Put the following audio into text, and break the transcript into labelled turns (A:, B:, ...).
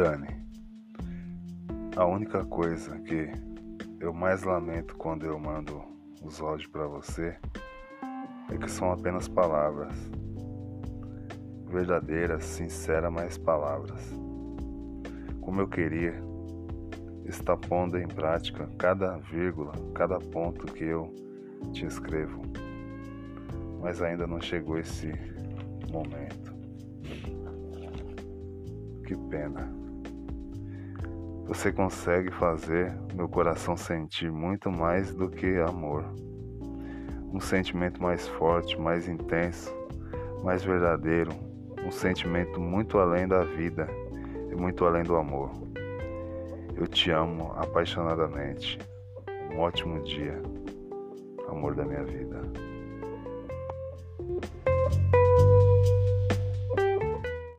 A: Dani, a única coisa que eu mais lamento quando eu mando os áudios para você é que são apenas palavras. Verdadeiras, sinceras, mas palavras. Como eu queria estar pondo em prática cada vírgula, cada ponto que eu te escrevo. Mas ainda não chegou esse momento. Que pena. Você consegue fazer meu coração sentir muito mais do que amor. Um sentimento mais forte, mais intenso, mais verdadeiro. Um sentimento muito além da vida e muito além do amor. Eu te amo apaixonadamente. Um ótimo dia, amor da minha vida.